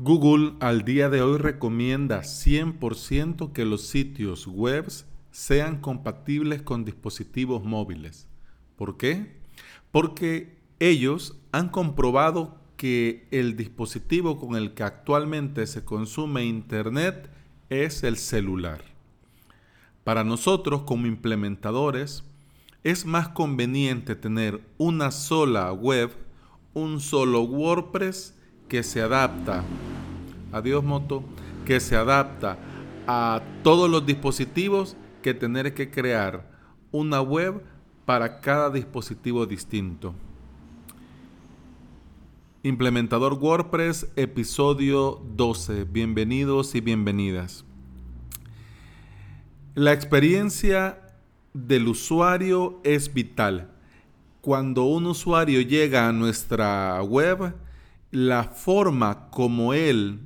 Google al día de hoy recomienda 100% que los sitios web sean compatibles con dispositivos móviles. ¿Por qué? Porque ellos han comprobado que el dispositivo con el que actualmente se consume Internet es el celular. Para nosotros como implementadores es más conveniente tener una sola web, un solo WordPress que se adapta, adiós moto, que se adapta a todos los dispositivos que tener que crear una web para cada dispositivo distinto. Implementador WordPress, episodio 12. Bienvenidos y bienvenidas. La experiencia del usuario es vital. Cuando un usuario llega a nuestra web, la forma como él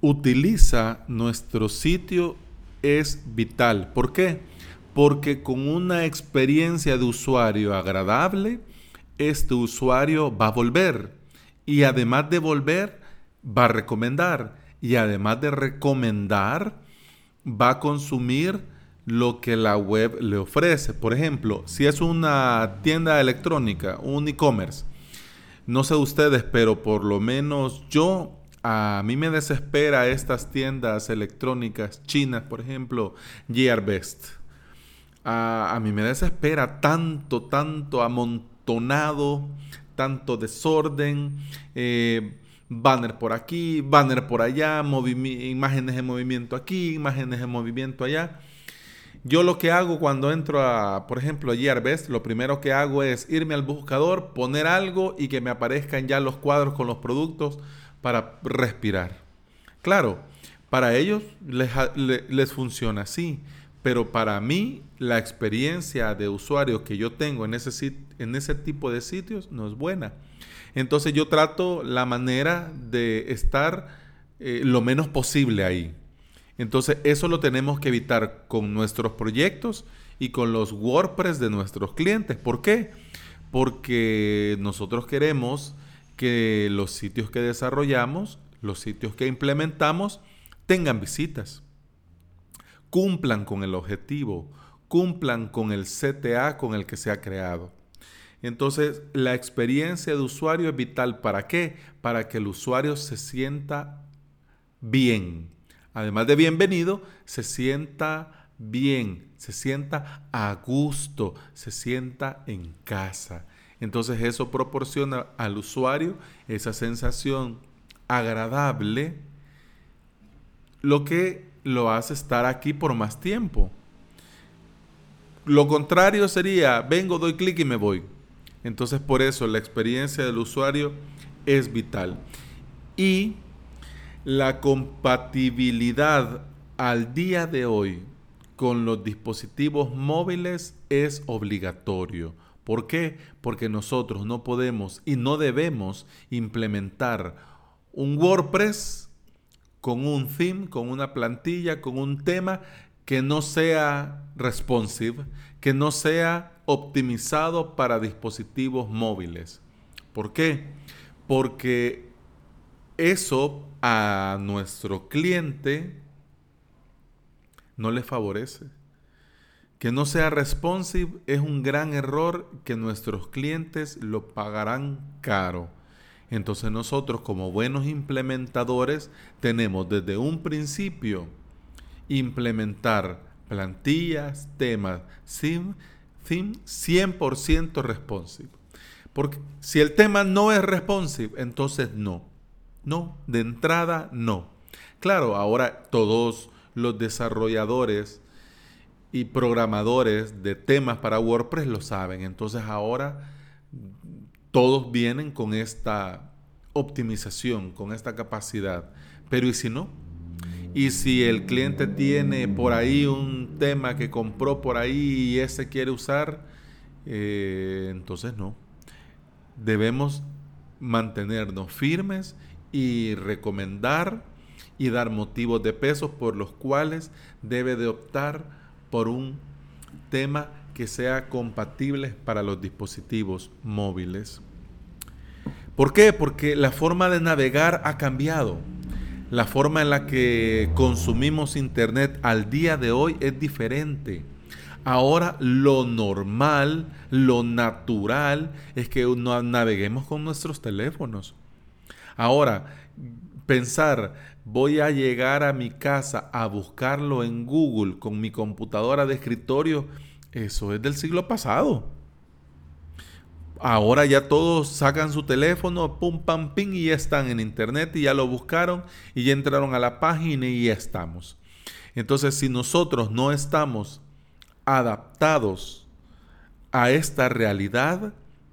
utiliza nuestro sitio es vital. ¿Por qué? Porque con una experiencia de usuario agradable, este usuario va a volver. Y además de volver, va a recomendar. Y además de recomendar, va a consumir lo que la web le ofrece. Por ejemplo, si es una tienda electrónica, un e-commerce, no sé ustedes, pero por lo menos yo, a mí me desespera estas tiendas electrónicas chinas, por ejemplo, Gearbest. A, mí me desespera tanto, tanto amontonado, tanto desorden, eh, banner por aquí, banner por allá, imágenes de movimiento aquí, imágenes de movimiento allá. Yo lo que hago cuando entro a, por ejemplo, a Gearbest, lo primero que hago es irme al buscador, poner algo y que me aparezcan ya los cuadros con los productos para respirar. Claro, para ellos les, funciona así, pero para mí la experiencia de usuario que yo tengo en ese, en ese tipo de sitios no es buena. Entonces yo trato la manera de estar eh, lo menos posible ahí. Entonces eso lo tenemos que evitar con nuestros proyectos y con los WordPress de nuestros clientes. ¿Por qué? Porque nosotros queremos que los sitios que desarrollamos, los sitios que implementamos, tengan visitas, cumplan con el objetivo, cumplan con el CTA con el que se ha creado. Entonces, la experiencia de usuario es vital. ¿Para qué? Para que el usuario se sienta bien, además de bienvenido, se sienta bien, se sienta a gusto, se sienta en casa. Entonces eso proporciona al usuario esa sensación agradable, lo que lo hace estar aquí por más tiempo. Lo contrario sería, vengo, doy clic y me voy. Entonces por eso la experiencia del usuario es vital. Y la compatibilidad al día de hoy con los dispositivos móviles es obligatorio. ¿Por qué? Porque nosotros no podemos y no debemos implementar un WordPress con un theme, con una plantilla, con un tema que no sea responsive, que no sea optimizado para dispositivos móviles. ¿Por qué? Porque eso a nuestro cliente no le favorece. Que no sea responsive es un gran error que nuestros clientes lo pagarán caro. Entonces nosotros como buenos implementadores tenemos desde un principio implementar plantillas, temas, sim, sim 100% responsive. Porque si el tema no es responsive, entonces no. No, de entrada no. Claro, ahora todos los desarrolladores y programadores de temas para WordPress lo saben. Entonces ahora todos vienen con esta optimización, con esta capacidad. Pero ¿y si no? Y si el cliente tiene por ahí un tema que compró por ahí y ese quiere usar, eh, entonces no. Debemos mantenernos firmes y recomendar y dar motivos de peso por los cuales debe de optar por un tema que sea compatible para los dispositivos móviles. ¿Por qué? Porque la forma de navegar ha cambiado. La forma en la que consumimos Internet al día de hoy es diferente. Ahora lo normal, lo natural es que naveguemos con nuestros teléfonos. Ahora, pensar, voy a llegar a mi casa a buscarlo en Google con mi computadora de escritorio, eso es del siglo pasado. Ahora ya todos sacan su teléfono, pum, pam, ping, y ya están en internet y ya lo buscaron y ya entraron a la página y ya estamos. Entonces, si nosotros no estamos adaptados a esta realidad,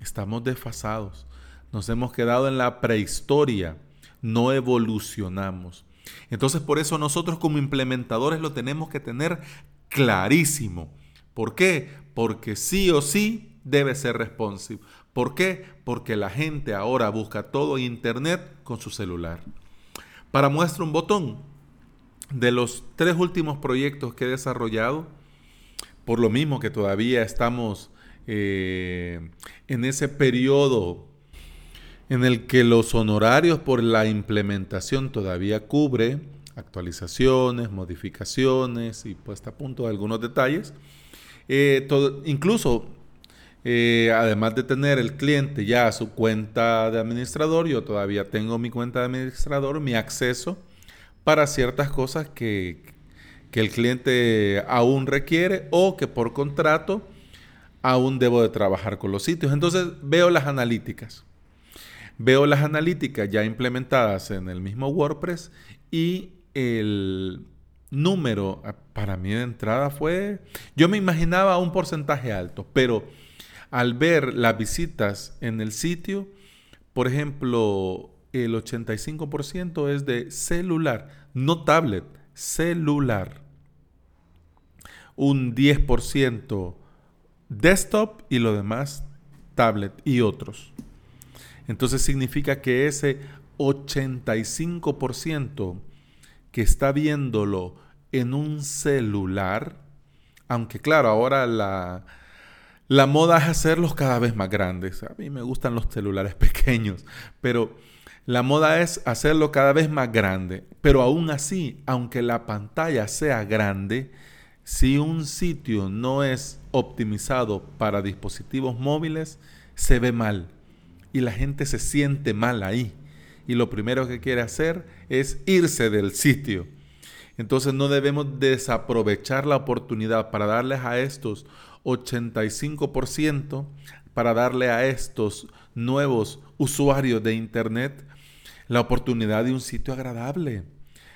estamos desfasados. Nos hemos quedado en la prehistoria, no evolucionamos. Entonces, por eso nosotros como implementadores lo tenemos que tener clarísimo. ¿Por qué? Porque sí o sí debe ser responsive. ¿Por qué? Porque la gente ahora busca todo Internet con su celular. Para muestra un botón, de los tres últimos proyectos que he desarrollado, por lo mismo que todavía estamos eh, en ese periodo en el que los honorarios por la implementación todavía cubre actualizaciones, modificaciones y puesta a punto de algunos detalles. Eh, incluso eh, además de tener el cliente ya su cuenta de administrador, yo todavía tengo mi cuenta de administrador, mi acceso para ciertas cosas que, que el cliente aún requiere o que por contrato aún debo de trabajar con los sitios. Entonces veo las analíticas. Veo las analíticas ya implementadas en el mismo WordPress y el número para mí de entrada fue, yo me imaginaba un porcentaje alto, pero al ver las visitas en el sitio, por ejemplo, el 85% es de celular, no tablet, celular. Un 10% desktop y lo demás tablet y otros. Entonces significa que ese 85% que está viéndolo en un celular, aunque claro, ahora la, la moda es hacerlos cada vez más grandes. A mí me gustan los celulares pequeños, pero la moda es hacerlo cada vez más grande. Pero aún así, aunque la pantalla sea grande, si un sitio no es optimizado para dispositivos móviles, se ve mal y la gente se siente mal ahí. Y lo primero que quiere hacer es irse del sitio. Entonces no debemos desaprovechar la oportunidad para darles a estos 85% para darle a estos nuevos usuarios de Internet la oportunidad de un sitio agradable,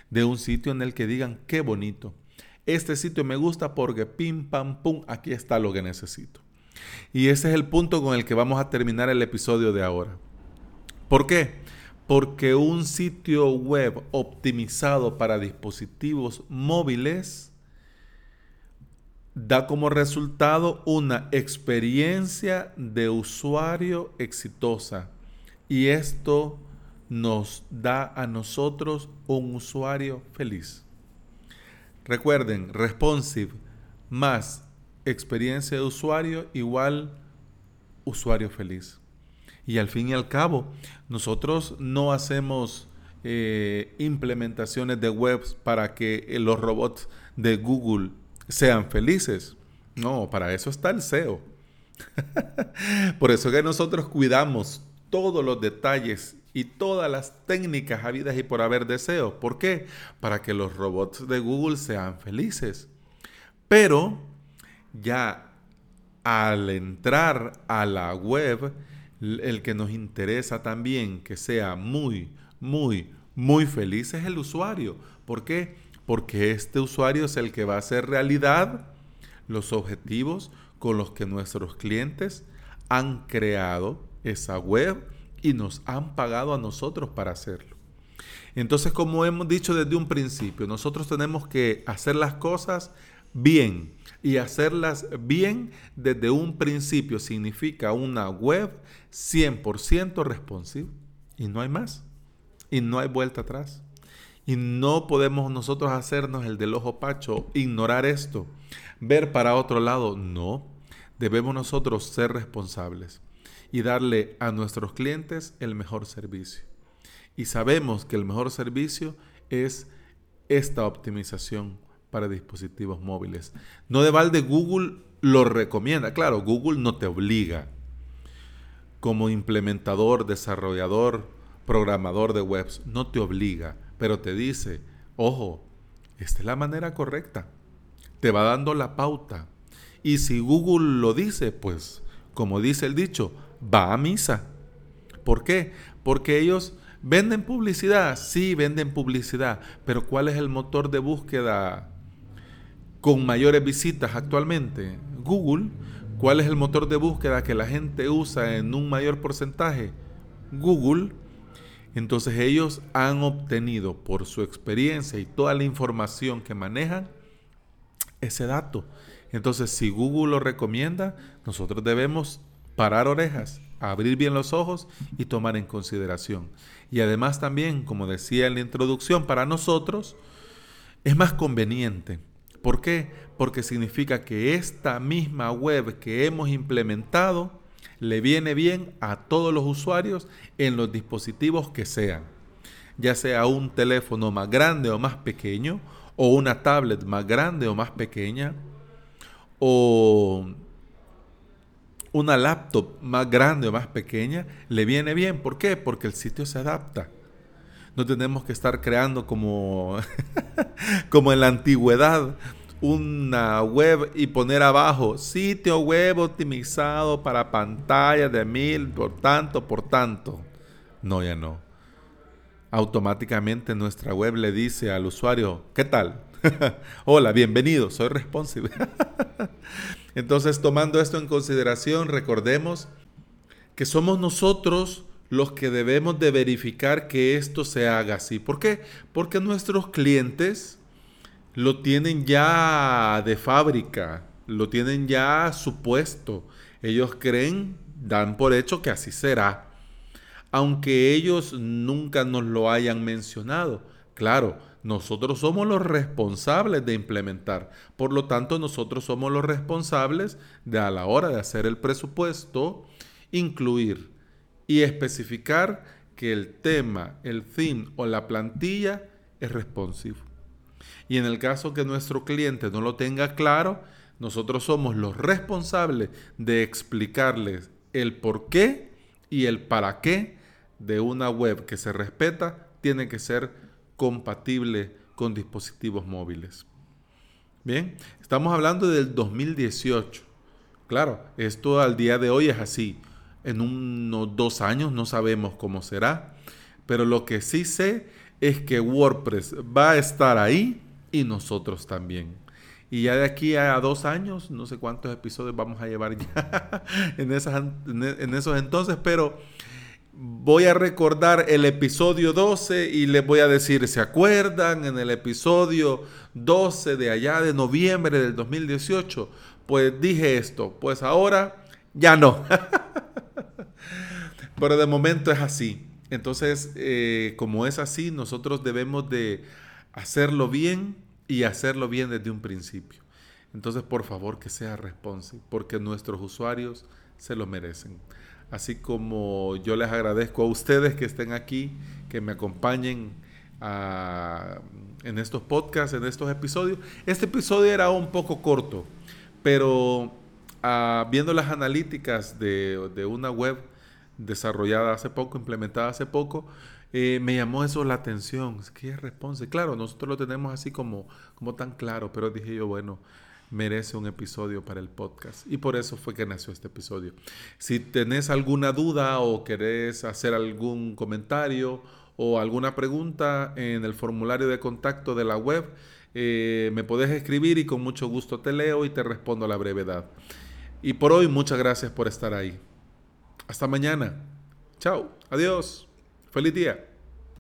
de un sitio en el que digan, qué bonito. Este sitio me gusta porque pim, pam, pum, aquí está lo que necesito. Y ese es el punto con el que vamos a terminar el episodio de ahora. ¿Por qué? Porque un sitio web optimizado para dispositivos móviles da como resultado una experiencia de usuario exitosa. Y esto nos da a nosotros un usuario feliz. Recuerden, responsive más experiencia de usuario igual usuario feliz. Y al fin y al cabo, nosotros no hacemos eh, implementaciones de webs para que los robots de Google sean felices. No, para eso está el SEO. Por eso que nosotros cuidamos todos los detalles y todas las técnicas habidas y por haber de SEO. ¿Por qué? Para que los robots de Google sean felices. Pero ya al entrar a la web, el que nos interesa también que sea muy, muy, muy feliz es el usuario. ¿Por qué? porque este usuario es el que va a hacer realidad los objetivos con los que nuestros clientes han creado esa web y nos han pagado a nosotros para hacerlo. Entonces, como hemos dicho desde un principio, nosotros tenemos que hacer las cosas bien. Y hacerlas bien desde un principio significa una web 100% responsive. Y no hay más. Y no hay vuelta atrás. Y no podemos nosotros hacernos el del ojo pacho, ignorar esto, ver para otro lado. No, debemos nosotros ser responsables. y darle a nuestros clientes el mejor servicio. Y sabemos que el mejor servicio es esta optimización para dispositivos móviles. No de balde Google lo recomienda. Claro, Google no te obliga. Como implementador, desarrollador, programador de webs, no te obliga, pero te dice, ojo, esta es la manera correcta. Te va dando la pauta. Y si Google lo dice, pues, como dice el dicho, va a misa. ¿Por qué? Porque ellos venden publicidad, sí, venden publicidad, pero ¿cuál es el motor de búsqueda con mayores visitas actualmente? Google. ¿Cuál es el motor de búsqueda que la gente usa en un mayor porcentaje? Google. Entonces ellos han obtenido por su experiencia y toda la información que manejan ese dato. Entonces si Google lo recomienda, nosotros debemos parar orejas, abrir bien los ojos y tomar en consideración. Y además también, como decía en la introducción, para nosotros es más conveniente. ¿Por qué? Porque significa que esta misma web que hemos implementado le viene bien a todos los usuarios en los dispositivos que sean. Ya sea un teléfono más grande o más pequeño, o una tablet más grande o más pequeña, o una laptop más grande o más pequeña, le viene bien. ¿Por qué? Porque el sitio se adapta. No tenemos que estar creando como, como en la antigüedad una web y poner abajo sitio web optimizado para pantalla de mil por tanto por tanto. No, ya no. Automáticamente nuestra web le dice al usuario, ¿qué tal? Hola, bienvenido, soy responsive. Entonces, tomando esto en consideración, recordemos que somos nosotros los que debemos de verificar que esto se haga así. ¿Por qué? Porque nuestros clientes lo tienen ya de fábrica, lo tienen ya supuesto. Ellos creen, dan por hecho que así será. Aunque ellos nunca nos lo hayan mencionado. Claro, nosotros somos los responsables de implementar. Por lo tanto, nosotros somos los responsables de a la hora de hacer el presupuesto, incluir y especificar que el tema, el fin o la plantilla es responsive. Y en el caso que nuestro cliente no lo tenga claro, nosotros somos los responsables de explicarles el por qué y el para qué de una web que se respeta tiene que ser compatible con dispositivos móviles. Bien, estamos hablando del 2018. Claro, esto al día de hoy es así. En unos dos años no sabemos cómo será, pero lo que sí sé es que WordPress va a estar ahí y nosotros también. Y ya de aquí a dos años, no sé cuántos episodios vamos a llevar ya en, esos entonces, pero voy a recordar el episodio 12 y les voy a decir, ¿se acuerdan en el episodio 12 de allá de noviembre del 2018? Pues dije esto, pues ahora ya no. Pero de momento es así. Entonces, eh, como es así, nosotros debemos de hacerlo bien y hacerlo bien desde un principio. Entonces, por favor, que sea responsive, porque nuestros usuarios se lo merecen así como yo les agradezco a ustedes que estén aquí, que me acompañen ah, en estos podcasts, en estos episodios. Este episodio era un poco corto, pero ah, viendo las analíticas de, una web desarrollada hace poco, implementada hace poco, eh, me llamó eso la atención. ¿Qué es? Claro, nosotros lo tenemos así como, como tan claro, pero dije yo, bueno, merece un episodio para el podcast. Y por eso fue que nació este episodio. Si tenés alguna duda o querés hacer algún comentario o alguna pregunta en el formulario de contacto de la web, eh, me podés escribir y con mucho gusto te leo y te respondo a la brevedad. Y por hoy, muchas gracias por estar ahí. Hasta mañana. Chao. Adiós. Feliz día.